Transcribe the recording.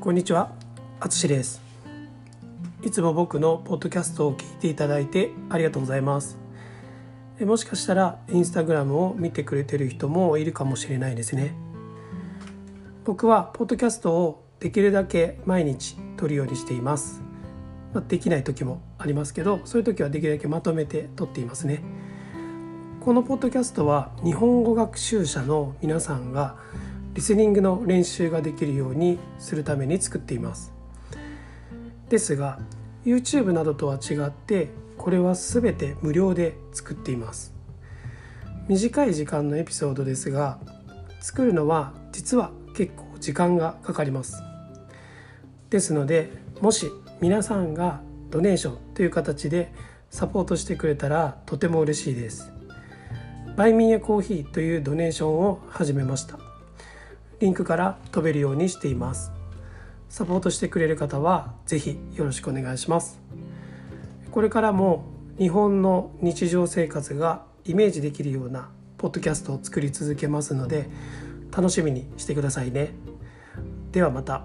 こんにちは、あつしです。いつも僕のポッドキャストを聞いていただいてありがとうございます。もしかしたらインスタグラムを見てくれてる人もいるかもしれないですね。僕はポッドキャストをできるだけ毎日撮るようにしています。まできない時もありますけどそういう時はできるだけまとめて撮っていますね。このポッドキャストは日本語学習者の皆さんがリスニングの練習ができるようにするために作っています。ですが YouTube などとは違ってこれは全て無料で作っています。短い時間のエピソードですが作るのは実は結構時間がかかります。ですのでもし皆さんがドネーションという形でサポートしてくれたらとても嬉しいです。バイミーやコーヒーというドネーションを始めました。リンクから飛べるようにしています。サポートしてくれる方は是非よろしくお願いします。これからも日本の日常生活がイメージできるようなポッドキャストを作り続けますので楽しみにしてくださいね。ではまた。